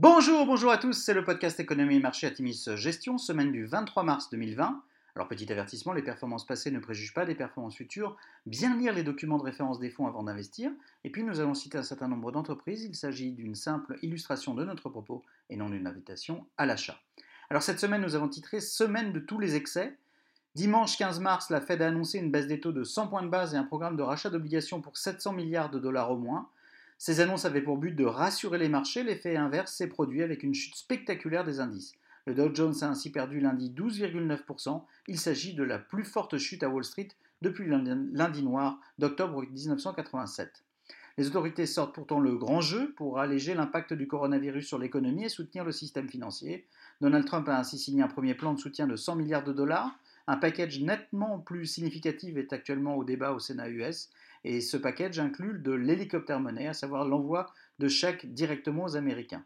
Bonjour, bonjour à tous, c'est le podcast Économie et Marché Atimis Gestion, semaine du 23 mars 2020. Alors petit avertissement, les performances passées ne préjugent pas des performances futures. Bien lire les documents de référence des fonds avant d'investir. Et puis nous allons citer un certain nombre d'entreprises. Il s'agit d'une simple illustration de notre propos et non d'une invitation à l'achat. Alors cette semaine, nous avons titré Semaine de tous les excès. Dimanche 15 mars, la Fed a annoncé une baisse des taux de 100 points de base et un programme de rachat d'obligations pour 700 milliards de dollars au moins. Ces annonces avaient pour but de rassurer les marchés, l'effet inverse s'est produit avec une chute spectaculaire des indices. Le Dow Jones a ainsi perdu lundi 12,9%, il s'agit de la plus forte chute à Wall Street depuis lundi noir d'octobre 1987. Les autorités sortent pourtant le grand jeu pour alléger l'impact du coronavirus sur l'économie et soutenir le système financier. Donald Trump a ainsi signé un premier plan de soutien de 100 milliards de dollars. Un package nettement plus significatif est actuellement au débat au Sénat US et ce package inclut de l'hélicoptère monnaie, à savoir l'envoi de chèques directement aux Américains.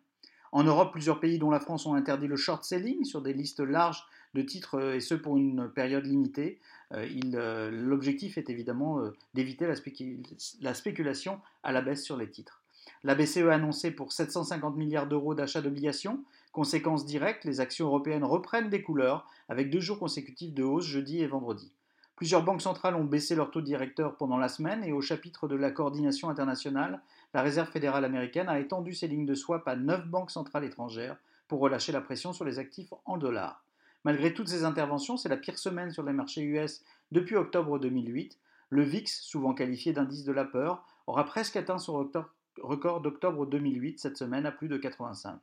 En Europe, plusieurs pays dont la France ont interdit le short selling sur des listes larges de titres et ce pour une période limitée. Euh, euh, l'objectif est évidemment euh, d'éviter la, spéculation à la baisse sur les titres. La BCE a annoncé pour 750 milliards d'euros d'achat d'obligations. Conséquence directe, les actions européennes reprennent des couleurs avec deux jours consécutifs de hausse jeudi et vendredi. Plusieurs banques centrales ont baissé leur taux directeur pendant la semaine et au chapitre de la coordination internationale, la Réserve fédérale américaine a étendu ses lignes de swap à 9 banques centrales étrangères pour relâcher la pression sur les actifs en dollars. Malgré toutes ces interventions, c'est la pire semaine sur les marchés US depuis octobre 2008. Le VIX, souvent qualifié d'indice de la peur, aura presque atteint son record d'octobre 2008 cette semaine à plus de 85.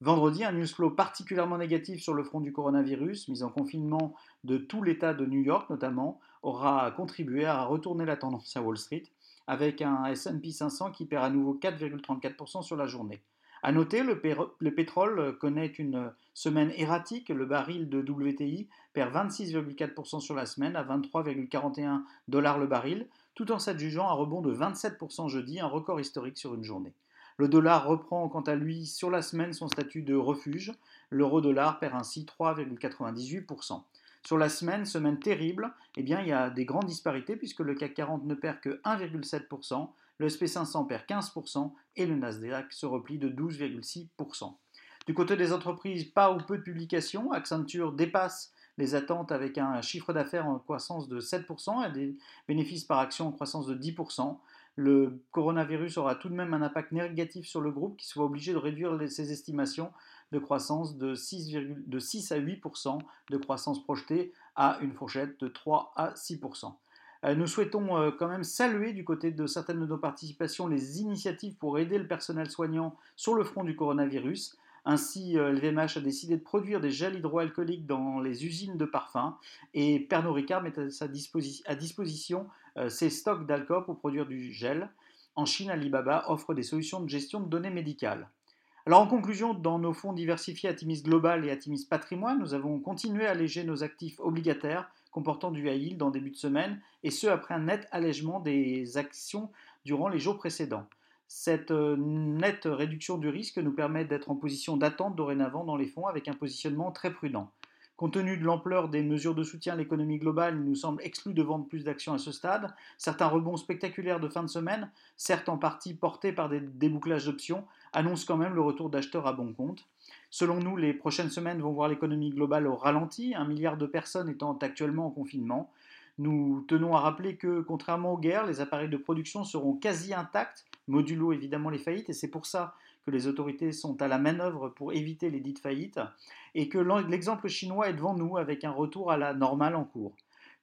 Vendredi, un news flow particulièrement négatif sur le front du coronavirus, mis en confinement de tout l'État de New York notamment, aura contribué à retourner la tendance à Wall Street, avec un S&P 500 qui perd à nouveau 4,34% sur la journée. A noter, le, le, pétrole connaît une semaine erratique. Le baril de WTI perd 26,4% sur la semaine à 23,41 dollars le baril, tout en s'adjugeant un rebond de 27% jeudi, un record historique sur une journée. Le dollar reprend quant à lui sur la semaine son statut de refuge. L'euro-dollar perd ainsi 3,98%. Sur la semaine, semaine terrible, eh bien, il y a des grandes disparités puisque le CAC 40 ne perd que 1,7%, le SP500 perd 15% et le Nasdaq se replie de 12,6%. Du côté des entreprises, pas ou peu de publications. Accenture dépasse les attentes avec un chiffre d'affaires en croissance de 7% et des bénéfices par action en croissance de 10%. Le coronavirus aura tout de même un impact négatif sur le groupe qui sera obligé de réduire ses estimations de croissance de 6, de 6 à 8% de croissance projetée à une fourchette de 3 à 6%. Euh, nous souhaitons euh, quand même saluer du côté de certaines de nos participations les initiatives pour aider le personnel soignant sur le front du coronavirus. Ainsi, LVMH euh, a décidé de produire des gels hydroalcooliques dans les usines de parfums et Pernod Ricard met à, sa disposition euh, ses stocks d'alcool pour produire du gel. En Chine, Alibaba offre des solutions de gestion de données médicales. Alors en conclusion, dans nos fonds diversifiés Atimis Global et Atimis Patrimoine, nous avons continué à alléger nos actifs obligataires comportant du high en début de semaine, et ce après un net allègement des actions durant les jours précédents. Cette euh, nette réduction du risque nous permet d'être en position d'attente dorénavant dans les fonds avec un positionnement très prudent. Compte tenu de l'ampleur des mesures de soutien à l'économie globale, il nous semble exclu de vendre plus d'actions à ce stade. Certains rebonds spectaculaires de fin de semaine, certes en partie portés par des débouclages d'options, annoncent quand même le retour d'acheteurs à bon compte. Selon nous, les prochaines semaines vont voir l'économie globale au ralenti, un milliard de personnes étant actuellement en confinement. Nous tenons à rappeler que, contrairement aux guerres, les appareils de production seront quasi intacts, modulo évidemment les faillites, et c'est pour ça que les autorités sont à la manœuvre pour éviter les dites faillites, et que l'exemple chinois est devant nous avec un retour à la normale en cours.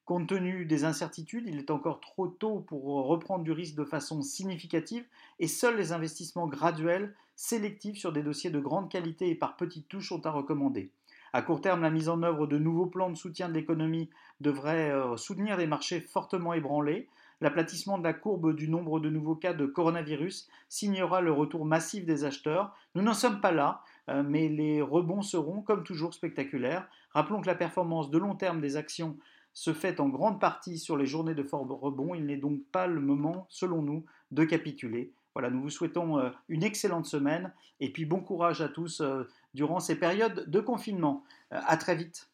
Compte tenu des incertitudes, il est encore trop tôt pour reprendre du risque de façon significative, et seuls les investissements graduels, sélectifs sur des dossiers de grande qualité et par petites touches sont à recommander. À court terme, la mise en œuvre de nouveaux plans de soutien de l'économie devrait euh, soutenir des marchés fortement ébranlés. L'aplatissement de la courbe du nombre de nouveaux cas de coronavirus signera le retour massif des acheteurs. Nous n'en sommes pas là, euh, mais les rebonds seront, comme toujours, spectaculaires. Rappelons que la performance de long terme des actions se fait en grande partie sur les journées de fort rebond. Il n'est donc pas le moment, selon nous, de capituler. Voilà, nous vous souhaitons euh, une excellente semaine et puis bon courage à tous durant ces périodes de confinement. Euh, à très vite.